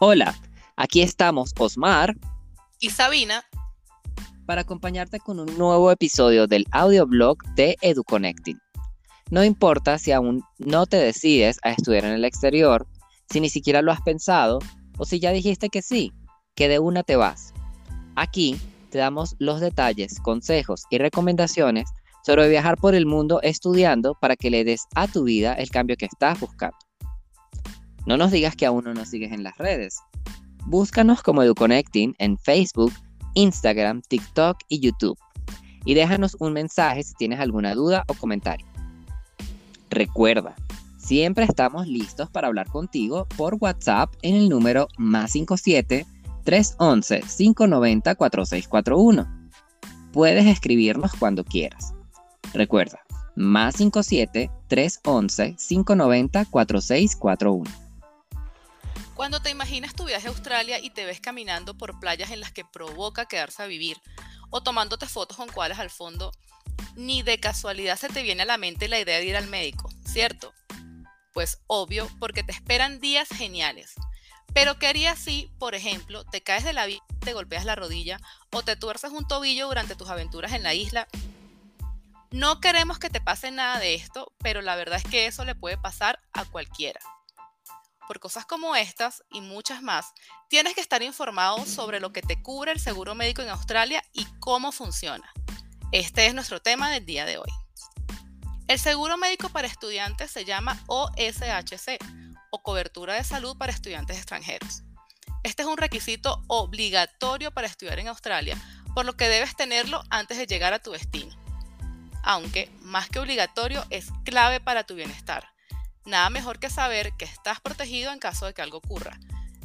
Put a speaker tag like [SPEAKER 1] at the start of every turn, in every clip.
[SPEAKER 1] Hola, aquí estamos Osmar
[SPEAKER 2] y Sabina
[SPEAKER 1] para acompañarte con un nuevo episodio del audioblog de EduConnecting. No importa si aún no te decides a estudiar en el exterior, si ni siquiera lo has pensado o si ya dijiste que sí, que de una te vas. Aquí te damos los detalles, consejos y recomendaciones sobre viajar por el mundo estudiando para que le des a tu vida el cambio que estás buscando. No nos digas que aún no nos sigues en las redes. Búscanos como EduConnecting en Facebook, Instagram, TikTok y YouTube. Y déjanos un mensaje si tienes alguna duda o comentario. Recuerda, siempre estamos listos para hablar contigo por WhatsApp en el número más 57 311 590 4641. Puedes escribirnos cuando quieras. Recuerda, más 57 311 590 4641.
[SPEAKER 2] Cuando te imaginas tu viaje a Australia y te ves caminando por playas en las que provoca quedarse a vivir o tomándote fotos con koalas al fondo, ni de casualidad se te viene a la mente la idea de ir al médico, ¿cierto? Pues obvio, porque te esperan días geniales. Pero ¿qué harías si, por ejemplo, te caes de la vida, te golpeas la rodilla o te tuerces un tobillo durante tus aventuras en la isla? No queremos que te pase nada de esto, pero la verdad es que eso le puede pasar a cualquiera por cosas como estas y muchas más, tienes que estar informado sobre lo que te cubre el seguro médico en Australia y cómo funciona. Este es nuestro tema del día de hoy. El seguro médico para estudiantes se llama OSHC o cobertura de salud para estudiantes extranjeros. Este es un requisito obligatorio para estudiar en Australia, por lo que debes tenerlo antes de llegar a tu destino. Aunque, más que obligatorio, es clave para tu bienestar Nada mejor que saber que estás protegido en caso de que algo ocurra.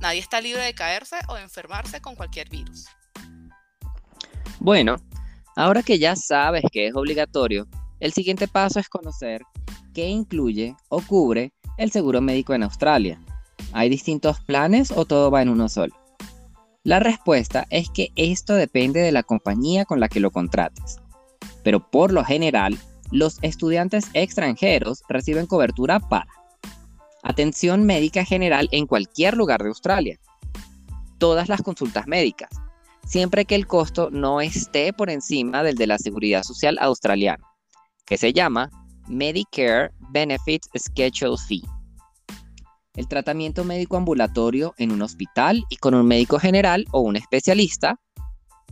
[SPEAKER 2] Nadie está libre de caerse o enfermarse con cualquier virus.
[SPEAKER 1] Bueno, ahora que ya sabes que es obligatorio, el siguiente paso es conocer qué incluye o cubre el seguro médico en Australia. ¿Hay distintos planes o todo va en uno solo? La respuesta es que esto depende de la compañía con la que lo contrates. Pero por lo general, los estudiantes extranjeros reciben cobertura para atención médica general en cualquier lugar de Australia, todas las consultas médicas, siempre que el costo no esté por encima del de la Seguridad Social Australiana, que se llama Medicare Benefits Schedule Fee. El tratamiento médico ambulatorio en un hospital y con un médico general o un especialista,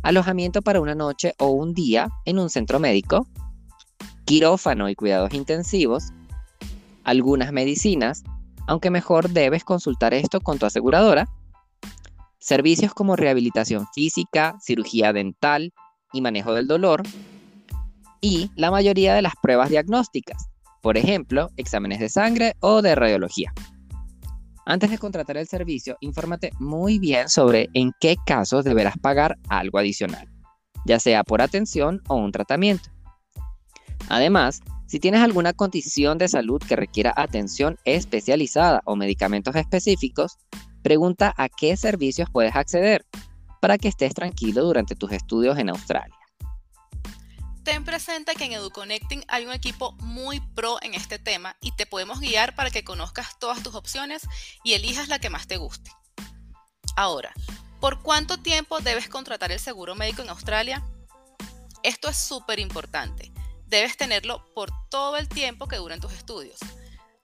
[SPEAKER 1] alojamiento para una noche o un día en un centro médico, quirófano y cuidados intensivos, algunas medicinas, aunque mejor debes consultar esto con tu aseguradora, servicios como rehabilitación física, cirugía dental y manejo del dolor, y la mayoría de las pruebas diagnósticas, por ejemplo, exámenes de sangre o de radiología. Antes de contratar el servicio, infórmate muy bien sobre en qué casos deberás pagar algo adicional, ya sea por atención o un tratamiento. Además, si tienes alguna condición de salud que requiera atención especializada o medicamentos específicos, pregunta a qué servicios puedes acceder para que estés tranquilo durante tus estudios en Australia.
[SPEAKER 2] Ten presente que en EduConnecting hay un equipo muy pro en este tema y te podemos guiar para que conozcas todas tus opciones y elijas la que más te guste. Ahora, ¿por cuánto tiempo debes contratar el seguro médico en Australia? Esto es súper importante debes tenerlo por todo el tiempo que duren tus estudios.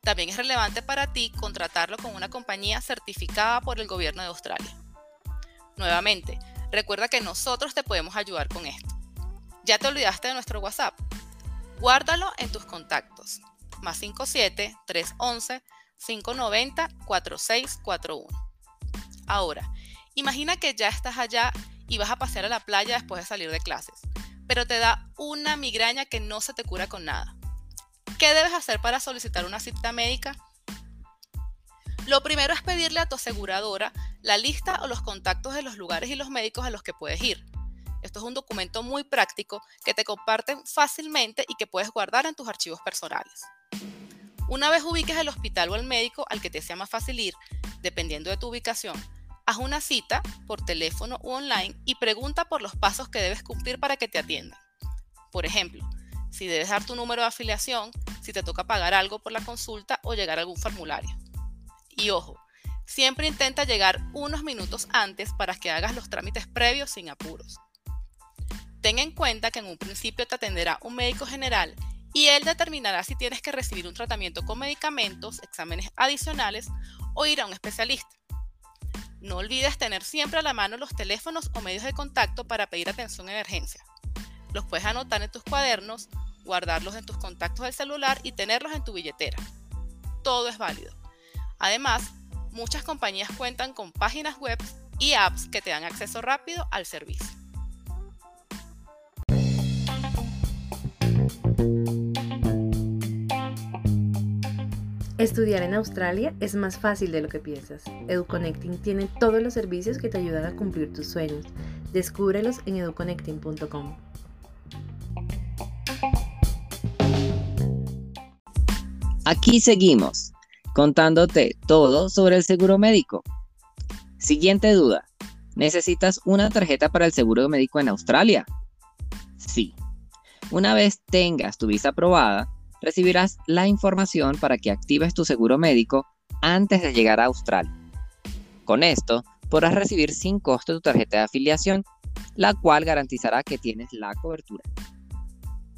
[SPEAKER 2] También es relevante para ti contratarlo con una compañía certificada por el gobierno de Australia. Nuevamente, recuerda que nosotros te podemos ayudar con esto. ¿Ya te olvidaste de nuestro WhatsApp? Guárdalo en tus contactos. Más 57 311 590 4641. Ahora, imagina que ya estás allá y vas a pasear a la playa después de salir de clases pero te da una migraña que no se te cura con nada. ¿Qué debes hacer para solicitar una cita médica? Lo primero es pedirle a tu aseguradora la lista o los contactos de los lugares y los médicos a los que puedes ir. Esto es un documento muy práctico que te comparten fácilmente y que puedes guardar en tus archivos personales. Una vez ubiques el hospital o el médico al que te sea más fácil ir, dependiendo de tu ubicación, Haz una cita por teléfono o online y pregunta por los pasos que debes cumplir para que te atiendan. Por ejemplo, si debes dar tu número de afiliación, si te toca pagar algo por la consulta o llegar a algún formulario. Y ojo, Siempre intenta llegar unos minutos antes para que hagas los trámites previos sin apuros. Ten en cuenta que en un principio te atenderá un médico general y él determinará si tienes que recibir un tratamiento con medicamentos, exámenes adicionales o ir a un especialista. No olvides tener siempre a la mano los teléfonos o medios de contacto para pedir atención en emergencia. Los puedes anotar en tus cuadernos, guardarlos en tus contactos del celular y tenerlos en tu billetera. Todo es válido. Además, muchas compañías cuentan con páginas web y apps que te dan acceso rápido al servicio.
[SPEAKER 3] Estudiar en Australia es más fácil de lo que piensas. EduConnecting tiene todos los servicios que te ayudan a cumplir tus sueños. Descúbrelos en educonnecting.com.
[SPEAKER 1] Aquí seguimos, contándote todo sobre el seguro médico. Siguiente duda. ¿Necesitas una tarjeta para el seguro médico en Australia? Sí. Una vez tengas tu visa aprobada, recibirás la información para que actives tu seguro médico antes de llegar a Australia. Con esto, podrás recibir sin costo tu tarjeta de afiliación, la cual garantizará que tienes la cobertura.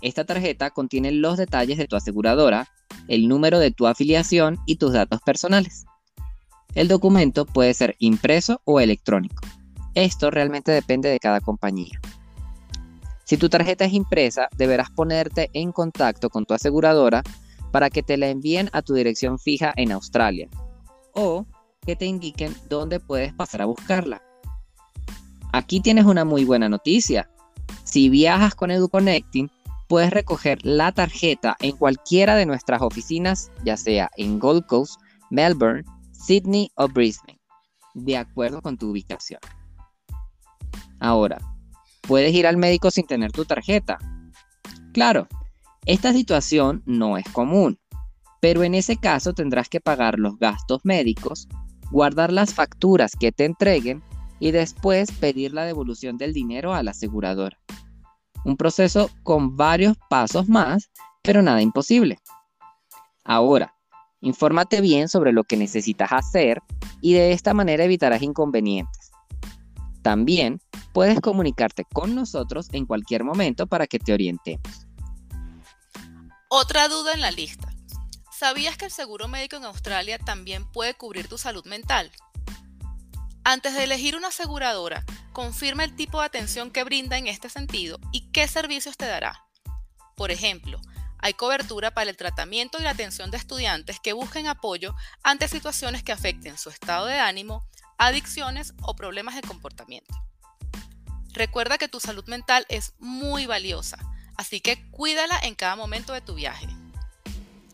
[SPEAKER 1] Esta tarjeta contiene los detalles de tu aseguradora, el número de tu afiliación y tus datos personales. El documento puede ser impreso o electrónico. Esto realmente depende de cada compañía. Si tu tarjeta es impresa, deberás ponerte en contacto con tu aseguradora para que te la envíen a tu dirección fija en Australia o que te indiquen dónde puedes pasar a buscarla. Aquí tienes una muy buena noticia. Si viajas con EduConnecting, puedes recoger la tarjeta en cualquiera de nuestras oficinas, ya sea en Gold Coast, Melbourne, Sydney o Brisbane, de acuerdo con tu ubicación. Ahora, puedes ir al médico sin tener tu tarjeta. Claro, esta situación no es común, pero en ese caso tendrás que pagar los gastos médicos, guardar las facturas que te entreguen y después pedir la devolución del dinero al asegurador. Un proceso con varios pasos más, pero nada imposible. Ahora, infórmate bien sobre lo que necesitas hacer y de esta manera evitarás inconvenientes. También puedes comunicarte con nosotros en cualquier momento para que te orientemos.
[SPEAKER 2] Otra duda en la lista. ¿Sabías que el seguro médico en Australia también puede cubrir tu salud mental? Antes de elegir una aseguradora, confirma el tipo de atención que brinda en este sentido y qué servicios te dará. Por ejemplo, hay cobertura para el tratamiento y la atención de estudiantes que busquen apoyo ante situaciones que afecten su estado de ánimo, adicciones o problemas de comportamiento. Recuerda que tu salud mental es muy valiosa, así que cuídala en cada momento de tu viaje.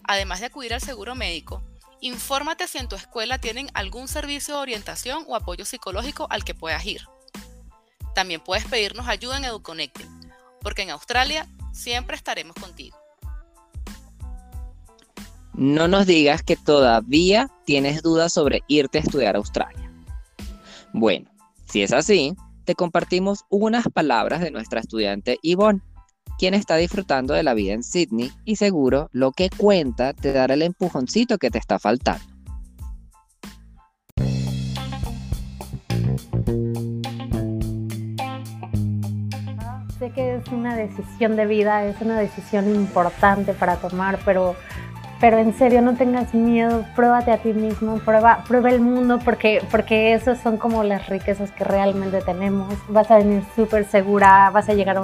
[SPEAKER 2] Además de acudir al seguro médico, infórmate si en tu escuela tienen algún servicio de orientación o apoyo psicológico al que puedas ir. También puedes pedirnos ayuda en EduConnecting, porque en Australia siempre estaremos contigo.
[SPEAKER 1] No nos digas que todavía tienes dudas sobre irte a estudiar a Australia. Bueno, si es así, te compartimos unas palabras de nuestra estudiante Yvonne, quien está disfrutando de la vida en Sydney y seguro lo que cuenta te dará el empujoncito que te está faltando.
[SPEAKER 4] Sé que es una decisión de vida, es una decisión importante para tomar, pero pero en serio no tengas miedo, pruébate a ti mismo, prueba, prueba el mundo porque, porque esas son como las riquezas que realmente tenemos. Vas a venir súper segura, vas a llegar a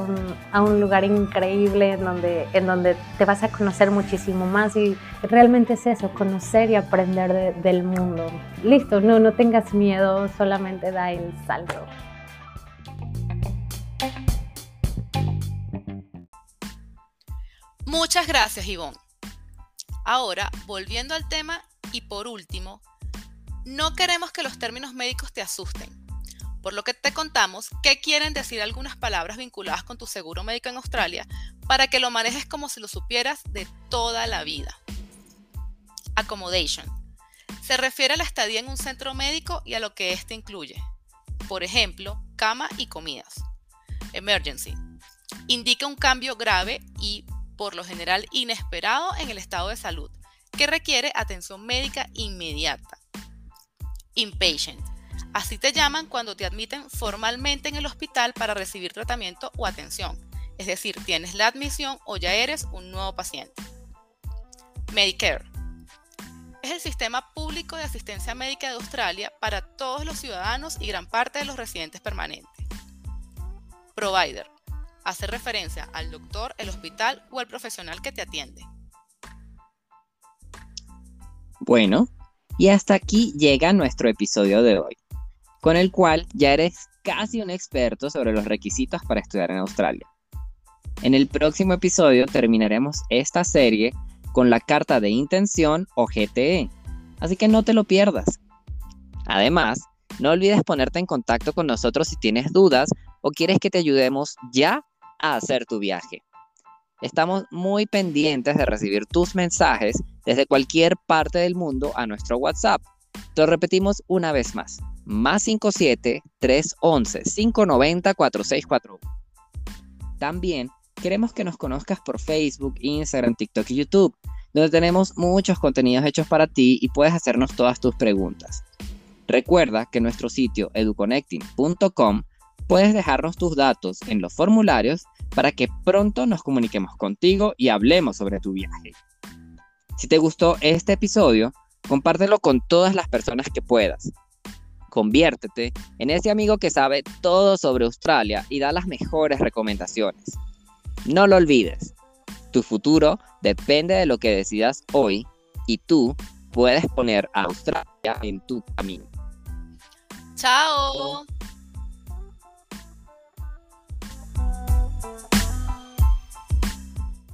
[SPEAKER 4] un, lugar increíble en donde, en donde te vas a conocer muchísimo más y realmente es eso, conocer y aprender del mundo. Listo, no, no tengas miedo, solamente da el salto.
[SPEAKER 2] Muchas gracias, Ivonne. Ahora, volviendo al tema y por último, no queremos que los términos médicos te asusten. Por lo que te contamos qué quieren decir algunas palabras vinculadas con tu seguro médico en Australia para que lo manejes como si lo supieras de toda la vida. Accommodation. Se refiere a la estadía en un centro médico y a lo que éste incluye. Por ejemplo, cama y comidas. Emergency. Indica un cambio grave y por lo general inesperado en el estado de salud, que requiere atención médica inmediata. Inpatient. Así te llaman cuando te admiten formalmente en el hospital para recibir tratamiento o atención. Es decir, tienes la admisión o ya eres un nuevo paciente. Medicare. Es el sistema público de asistencia médica de Australia para todos los ciudadanos y gran parte de los residentes permanentes. Provider. Hace referencia al doctor, el hospital o el profesional que te atiende.
[SPEAKER 1] Bueno, y hasta aquí llega nuestro episodio de hoy, con el cual ya eres casi un experto sobre los requisitos para estudiar en Australia. En el próximo episodio terminaremos esta serie con la carta de intención o GTE, así que no te lo pierdas. Además, no olvides ponerte en contacto con nosotros si tienes dudas o quieres que te ayudemos ya a hacer tu viaje. Estamos muy pendientes de recibir tus mensajes desde cualquier parte del mundo a nuestro WhatsApp. Te lo repetimos una vez más. Más 57 311 590 4641. También queremos que nos conozcas por Facebook, Instagram, TikTok y YouTube, donde tenemos muchos contenidos hechos para ti y puedes hacernos todas tus preguntas. Recuerda que nuestro sitio educonnecting.com puedes dejarnos tus datos en los formularios para que pronto nos comuniquemos contigo y hablemos sobre tu viaje. Si te gustó este episodio, compártelo con todas las personas que puedas. Conviértete en ese amigo que sabe todo sobre Australia y da las mejores recomendaciones. No lo olvides, tu futuro depende de lo que decidas hoy y tú puedes poner a Australia en tu camino.
[SPEAKER 2] Chao.